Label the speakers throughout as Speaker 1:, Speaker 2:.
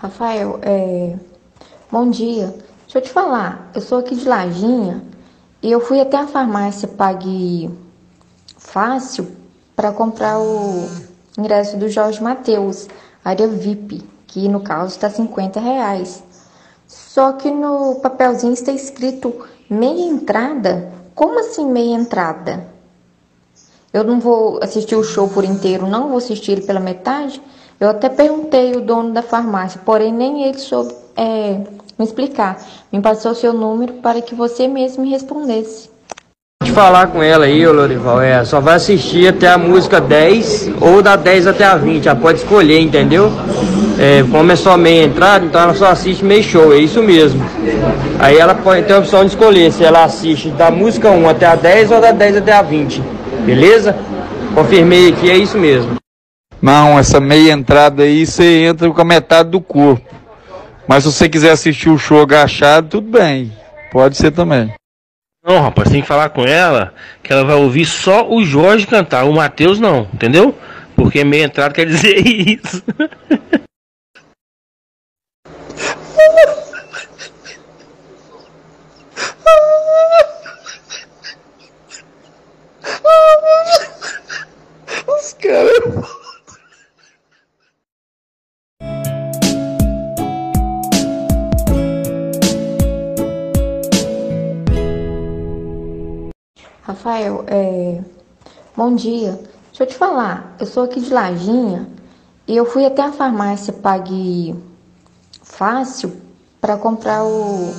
Speaker 1: Rafael, é... bom dia. Deixa eu te falar, eu sou aqui de Lajinha e eu fui até a farmácia Pague Fácil para comprar o ingresso do Jorge Mateus, área VIP, que no caso está 50 reais. Só que no papelzinho está escrito meia entrada. Como assim meia entrada? Eu não vou assistir o show por inteiro, não vou assistir ele pela metade. Eu até perguntei o dono da farmácia, porém nem ele soube é, me explicar. Me passou seu número para que você mesmo me respondesse.
Speaker 2: Pode falar com ela aí, ô Lorival, é, só vai assistir até a música 10 ou da 10 até a 20, ela pode escolher, entendeu? É, como é só meia entrada, então ela só assiste meio show, é isso mesmo. Aí ela pode ter a opção de escolher se ela assiste da música 1 até a 10 ou da 10 até a 20, beleza? Confirmei aqui, é isso mesmo.
Speaker 3: Não, essa meia entrada aí você entra com a metade do corpo. Mas se você quiser assistir o show agachado, tudo bem. Pode ser também.
Speaker 4: Não, rapaz, tem que falar com ela que ela vai ouvir só o Jorge cantar, o Matheus não, entendeu? Porque meia entrada quer dizer isso.
Speaker 1: Rafael, é... bom dia. Deixa eu te falar, eu sou aqui de Lajinha e eu fui até a farmácia Pague Fácil para comprar o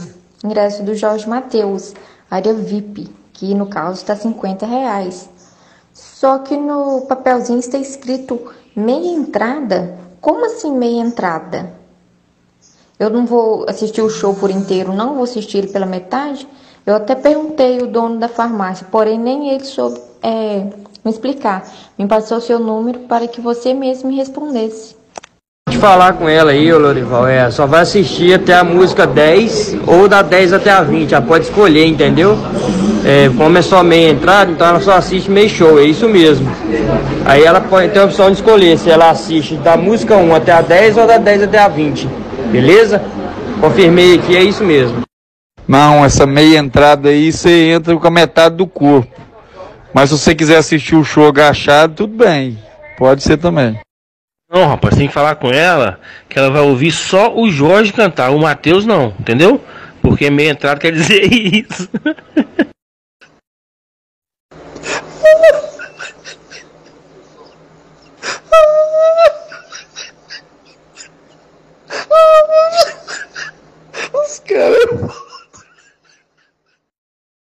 Speaker 1: ingresso do Jorge Mateus, área VIP, que no caso está 50 reais. Só que no papelzinho está escrito meia entrada. Como assim meia entrada? Eu não vou assistir o show por inteiro, não vou assistir ele pela metade. Eu até perguntei o dono da farmácia, porém nem ele soube é, me explicar. Me passou seu número para que você mesmo me respondesse.
Speaker 2: Pode falar com ela aí, Lorival, é, só vai assistir até a música 10 ou da 10 até a 20, ela pode escolher, entendeu? É, como é só meia entrada, então ela só assiste meio show, é isso mesmo. Aí ela pode ter a opção de escolher se ela assiste da música 1 até a 10 ou da 10 até a 20, beleza? Confirmei aqui, é isso mesmo.
Speaker 3: Não, essa meia entrada aí você entra com a metade do corpo. Mas se você quiser assistir o show agachado, tudo bem. Pode ser também.
Speaker 4: Não, rapaz, tem que falar com ela que ela vai ouvir só o Jorge cantar, o Matheus não, entendeu? Porque meia entrada quer dizer isso.
Speaker 3: Os caras.